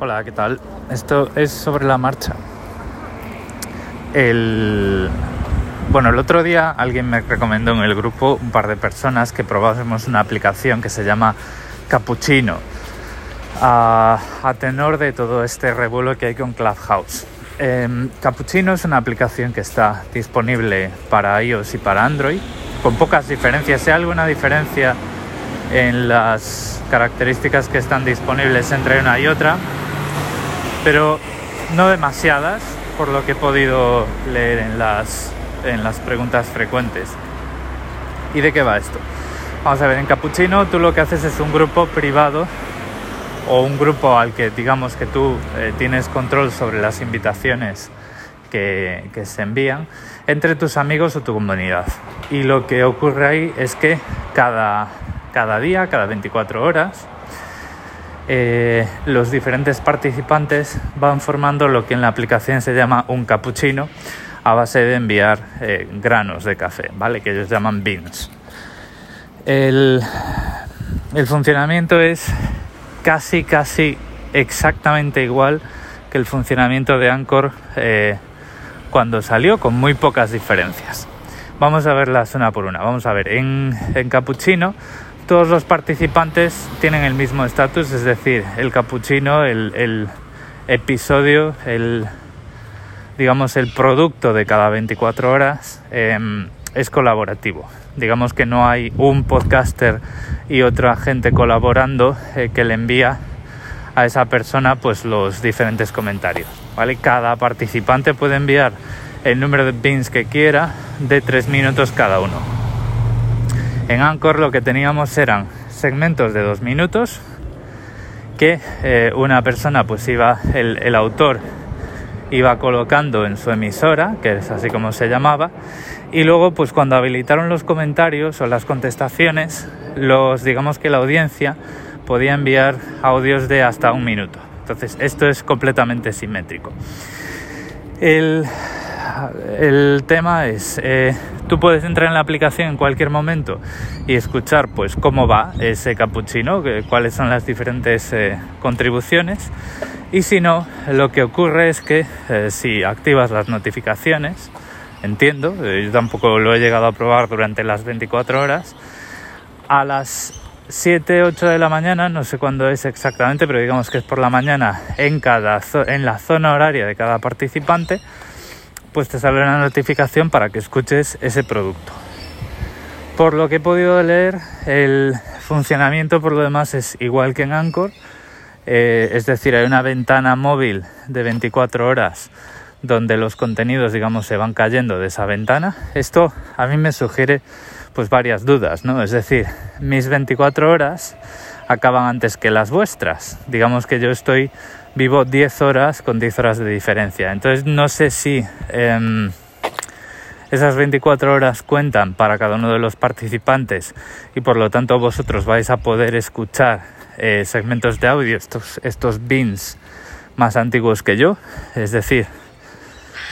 Hola, ¿qué tal? Esto es sobre la marcha. El... Bueno, el otro día alguien me recomendó en el grupo un par de personas que probásemos una aplicación que se llama Cappuccino, a, tenor de todo este revuelo que hay con Clubhouse. Eh, Cappuccino es una aplicación que está disponible para iOS y para Android, con pocas diferencias. Si hay alguna diferencia en las características que están disponibles entre una y otra, pero no demasiadas, por lo que he podido leer en las, en las preguntas frecuentes. ¿Y de qué va esto? Vamos a ver, en Capuchino tú lo que haces es un grupo privado o un grupo al que digamos que tú eh, tienes control sobre las invitaciones que, que, se envían entre tus amigos o tu comunidad. Y lo que ocurre ahí es que cada, cada día, cada 24 horas, eh, los diferentes participantes van formando lo que en la aplicación se llama un cappuccino a base de enviar eh, granos de café, ¿vale? Que ellos llaman beans. El, funcionamiento es casi, casi exactamente igual que el funcionamiento de Anchor eh, cuando salió, con muy pocas diferencias. Vamos a verlas una por una. Vamos a ver, en, en Cappuccino todos los participantes tienen el mismo estatus, es decir, el capuchino, el, episodio, el digamos el producto de cada 24 horas em, es colaborativo. Digamos que no hay un podcaster y otra gente colaborando eh, que le envía a esa persona pues los diferentes comentarios. ¿vale? Cada participante puede enviar el número de pins que quiera de 3 minutos cada uno. En Anchor lo que teníamos eran segmentos de dos minutos que eh, una persona pues iba, el, autor iba colocando en su emisora, que es así como se llamaba, y luego pues cuando habilitaron los comentarios o las contestaciones, los digamos que la audiencia podía enviar audios de hasta un minuto. Entonces esto es completamente simétrico. El, el tema es eh, Tú puedes entrar en la aplicación en cualquier momento y escuchar pues cómo va ese capuchino, cuáles son las diferentes eh, contribuciones. Y si no, lo que ocurre es que eh, si activas las notificaciones, entiendo, eh, yo tampoco lo he llegado a probar durante las 24 horas, a las 7, 8 de la mañana, no sé cuándo es exactamente, pero digamos que es por la mañana en, cada en la zona horaria de cada participante, pues te sale una notificación para que escuches ese producto. Por lo que he podido leer, el funcionamiento por lo demás es igual que en Anchor, eh, es decir, hay una ventana móvil de 24 horas donde los contenidos, digamos, se van cayendo de esa ventana. Esto a mí me sugiere pues varias dudas, ¿no? Es decir, mis 24 horas acaban antes que las vuestras. Digamos que yo estoy vivo 10 horas con 10 horas de diferencia. Entonces no sé si em, esas 24 horas cuentan para cada uno de los participantes y por lo tanto vosotros vais a poder escuchar eh, segmentos de audio, estos, estos bins más antiguos que yo. Es decir,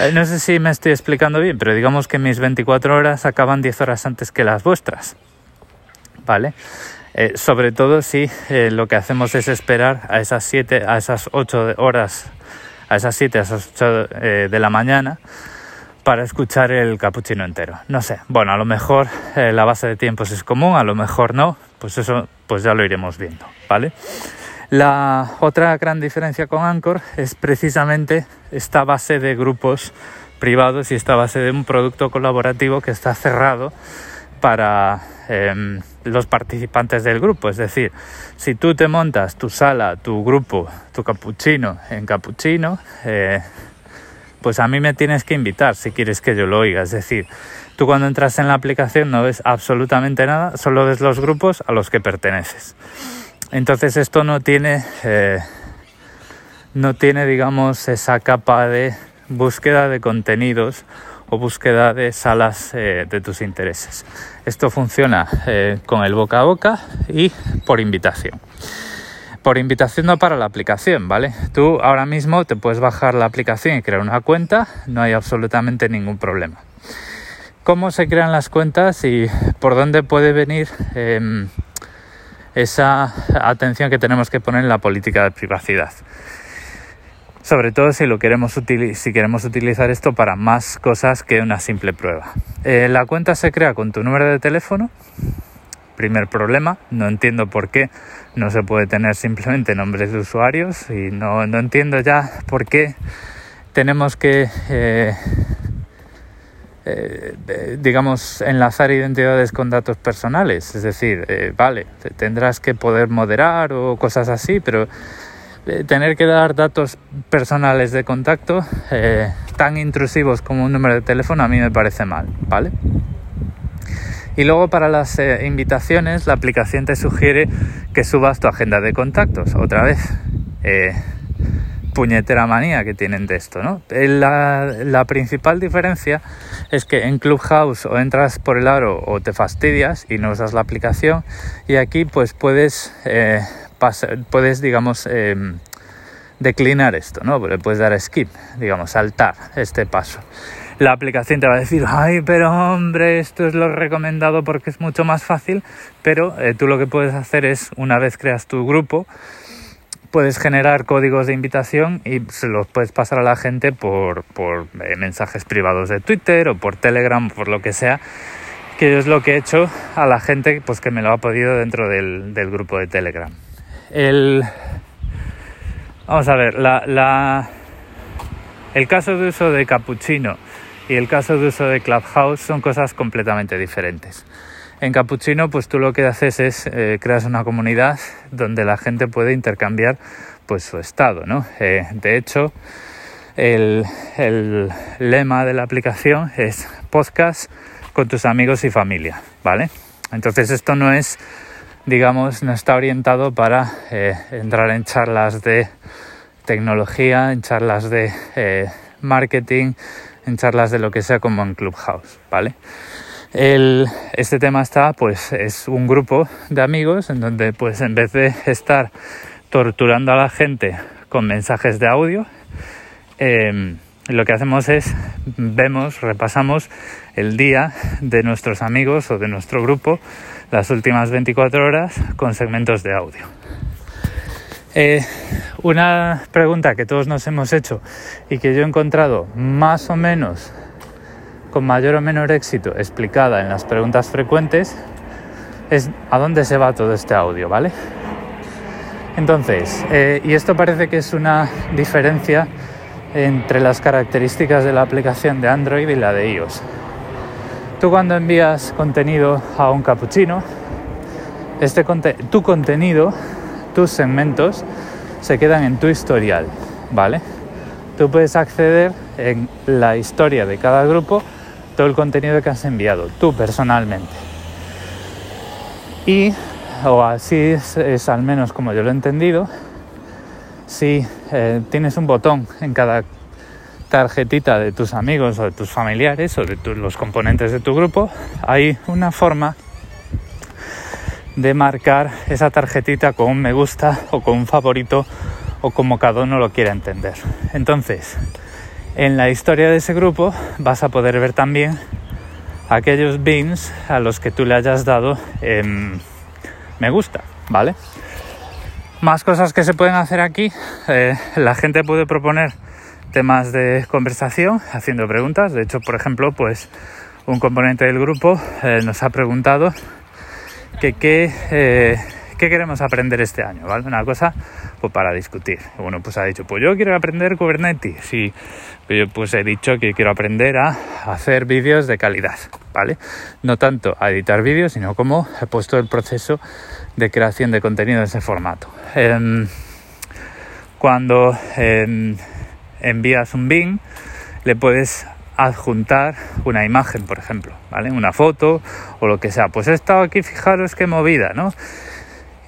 eh, no sé si me estoy explicando bien, pero digamos que mis 24 horas acaban 10 horas antes que las vuestras. ¿Vale? Eh, sobre todo si eh, lo que hacemos es esperar a esas 7, a esas 8 horas, a esas 7, a esas 8 eh, de la mañana para escuchar el capuchino entero. No sé, bueno, a lo mejor la base de tiempos es común, a lo mejor no, pues eso pues ya lo iremos viendo, ¿vale? La otra gran diferencia con Anchor es precisamente esta base de grupos privados y esta base de un producto colaborativo que está cerrado para Em, los participantes del grupo. Es decir, si tú te montas tu sala, tu grupo, tu capuchino en capuchino, eh, pues a mí me tienes que invitar si quieres que yo lo oiga. Es decir, tú cuando entras en la aplicación no ves absolutamente nada, solo ves los grupos a los que perteneces. Entonces esto no tiene, eh, no tiene, digamos, esa capa de búsqueda de contenidos o búsqueda de salas eh, de tus intereses. Esto funciona eh, con el boca a boca y por invitación. Por invitación no para la aplicación, ¿vale? Tú ahora mismo te puedes bajar la aplicación y crear una cuenta, no hay absolutamente ningún problema. ¿Cómo se crean las cuentas y por dónde puede venir em, esa atención que tenemos que poner en la política de privacidad? Sobre todo si lo queremos si queremos utilizar esto para más cosas que una simple prueba. Eh, la cuenta se crea con tu número de teléfono. Primer problema, no entiendo por qué no se puede tener simplemente nombres de usuarios y no, no entiendo ya por qué tenemos que eh, eh, digamos, enlazar identidades con datos personales. Es decir, eh, vale, tendrás que poder moderar o cosas así, pero tener que dar datos personales de contacto tan intrusivos como un número de teléfono a mí me parece mal, ¿vale? Y luego para las invitaciones la aplicación te sugiere que subas tu agenda de contactos. Otra vez, puñetera manía que tienen de esto, ¿no? La, principal diferencia es que en Clubhouse o entras por el aro o te fastidias y no usas la aplicación y aquí pues puedes, puedes digamos, em, declinar esto, ¿no? Le puedes dar skip, digamos, saltar este paso. La aplicación te va a decir, ay, pero hombre, esto es lo recomendado porque es mucho más fácil, pero eh, tú lo que puedes hacer es, una vez creas tu grupo, puedes generar códigos de invitación y se los puedes pasar a la gente por, por eh, mensajes privados de Twitter o por Telegram, por lo que sea, que es lo que he hecho a la gente pues, que me lo ha podido dentro del, grupo de Telegram. El, vamos a ver, la, el caso de uso de Cappuccino y el caso de uso de Clubhouse son cosas completamente diferentes. En Cappuccino, pues tú lo que haces es eh, creas una comunidad donde la gente puede intercambiar pues su estado, ¿no? Eh, de hecho, el, lema de la aplicación es podcast con tus amigos y familia, ¿vale? Entonces esto no es, digamos, no está orientado para eh, entrar en charlas de tecnología, en charlas de marketing, en charlas de lo que sea como en Clubhouse, ¿vale? Este tema está, pues, es un grupo de amigos en donde, pues, en vez de estar torturando a la gente con mensajes de audio, em, lo que hacemos es vemos, repasamos el día de nuestros amigos o de nuestro grupo las últimas 24 horas con segmentos de audio. Eh, una pregunta que todos nos hemos hecho y que yo he encontrado más o menos con mayor o menor éxito explicada en las preguntas frecuentes es a dónde se va todo este audio, ¿vale? Entonces, eh, y esto parece que es una diferencia entre las características de la aplicación de Android y la de iOS. Tú cuando envías contenido a un capuchino, este tu contenido, tus segmentos, se quedan en tu historial, ¿vale? Tú puedes acceder en la historia de cada grupo todo el contenido que has enviado, tú personalmente. Y, o así es, al menos como yo lo he entendido, si eh, tienes un botón en cada tarjetita de tus amigos o de tus familiares o de los componentes de tu grupo, hay una forma de marcar esa tarjetita con un me gusta o con un favorito o como cada uno lo quiera entender. Entonces, en la historia de ese grupo vas a poder ver también aquellos bins a los que tú le hayas dado me gusta, ¿vale? Más cosas que se pueden hacer aquí. Eh, la gente puede proponer temas de conversación haciendo preguntas. De hecho, por ejemplo, pues un componente del grupo eh, nos ha preguntado que qué eh, ¿qué queremos aprender este año? ¿Vale? Una cosa pues, para discutir. Uno pues ha dicho, pues yo quiero aprender Kubernetes y yo pues he dicho que quiero aprender a hacer vídeos de calidad, ¿vale? No tanto a editar vídeos, sino como he puesto el proceso de creación de contenido en ese formato. Em, cuando em, envías un bin, le puedes adjuntar una imagen, por ejemplo, ¿vale? Una foto o lo que sea. Pues he estado aquí, fijaros qué movida, ¿no?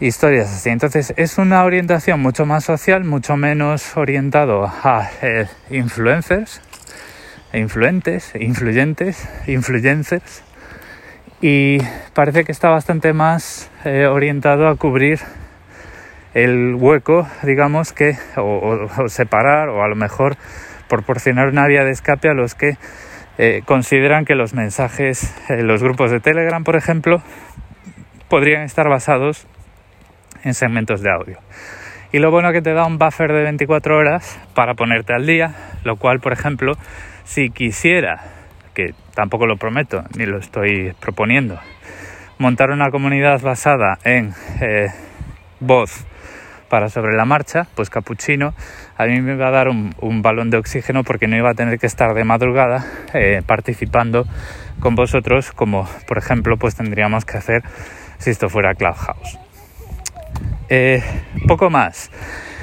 Historias así. Entonces es una orientación mucho más social, mucho menos orientado a eh, influencers, influentes, influyentes, influencers. Y parece que está bastante más eh, orientado a cubrir el hueco, digamos que, o, separar, o a lo mejor proporcionar una vía de escape a los que eh, consideran que los mensajes, los grupos de Telegram, por ejemplo, podrían estar basados en segmentos de audio. Y lo bueno que te da un buffer de 24 horas para ponerte al día, lo cual, por ejemplo, si quisiera, que tampoco lo prometo ni lo estoy proponiendo, montar una comunidad basada en eh, voz para sobre la marcha, pues Capuchino a mí me va a dar un, balón de oxígeno porque no iba a tener que estar de madrugada eh, participando con vosotros como por ejemplo pues tendríamos que hacer si esto fuera Clubhouse. Eh, poco más.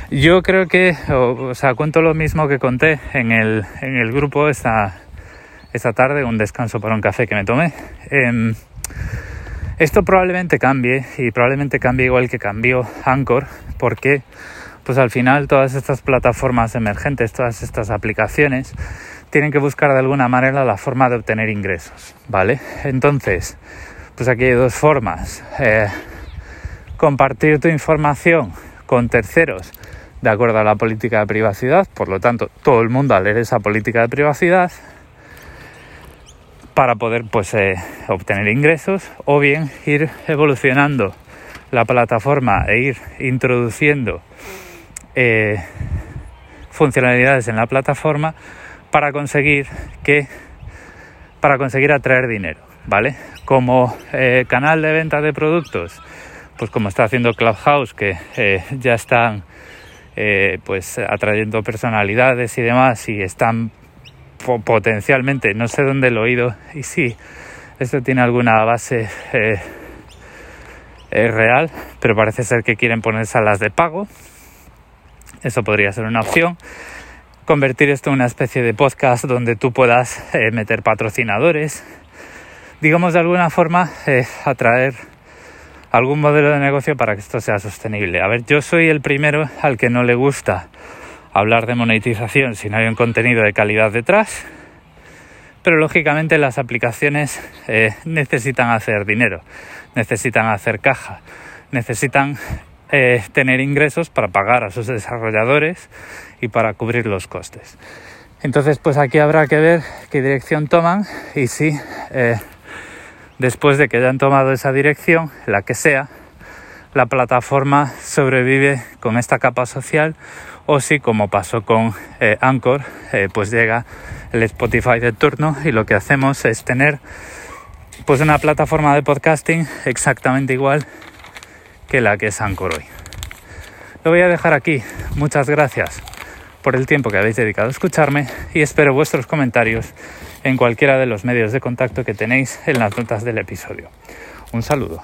Yo creo que, o, sea, cuento lo mismo que conté en el, en el grupo esta, esta tarde, un descanso para un café que me tomé. Em, esto probablemente cambie y probablemente cambie igual que cambió Anchor, porque pues al final todas estas plataformas emergentes, todas estas aplicaciones, tienen que buscar de alguna manera la forma de obtener ingresos, ¿vale? Entonces, pues aquí hay dos formas. Eh, compartir tu información con terceros de acuerdo a la política de privacidad, por lo tanto, todo el mundo a leer esa política de privacidad para poder pues eh, obtener ingresos o bien ir evolucionando la plataforma e ir introduciendo eh, funcionalidades en la plataforma para conseguir que para conseguir atraer dinero, ¿vale? Como eh, canal de venta de productos, pues como está haciendo Clubhouse, que eh, ya están pues atrayendo personalidades y demás y están potencialmente, no sé dónde lo he oído y sí, esto tiene alguna base real, pero parece ser que quieren poner salas de pago. Eso podría ser una opción convertir esto en una especie de podcast donde tú puedas eh, meter patrocinadores, digamos de alguna forma eh, atraer algún modelo de negocio para que esto sea sostenible. A ver, yo soy el primero al que no le gusta hablar de monetización si no hay un contenido de calidad detrás, pero lógicamente las aplicaciones eh, necesitan hacer dinero, necesitan hacer caja, necesitan tener ingresos para pagar a sus desarrolladores y para cubrir los costes. Entonces, pues aquí habrá que ver qué dirección toman y si eh, después de que hayan tomado esa dirección, la que sea, la plataforma sobrevive con esta capa social o si, como pasó con eh, Anchor, eh, pues llega el Spotify de turno y lo que hacemos es tener pues una plataforma de podcasting exactamente igual que la que es Anchor hoy. Lo voy a dejar aquí. Muchas gracias por el tiempo que habéis dedicado a escucharme y espero vuestros comentarios en cualquiera de los medios de contacto que tenéis en las notas del episodio. Un saludo.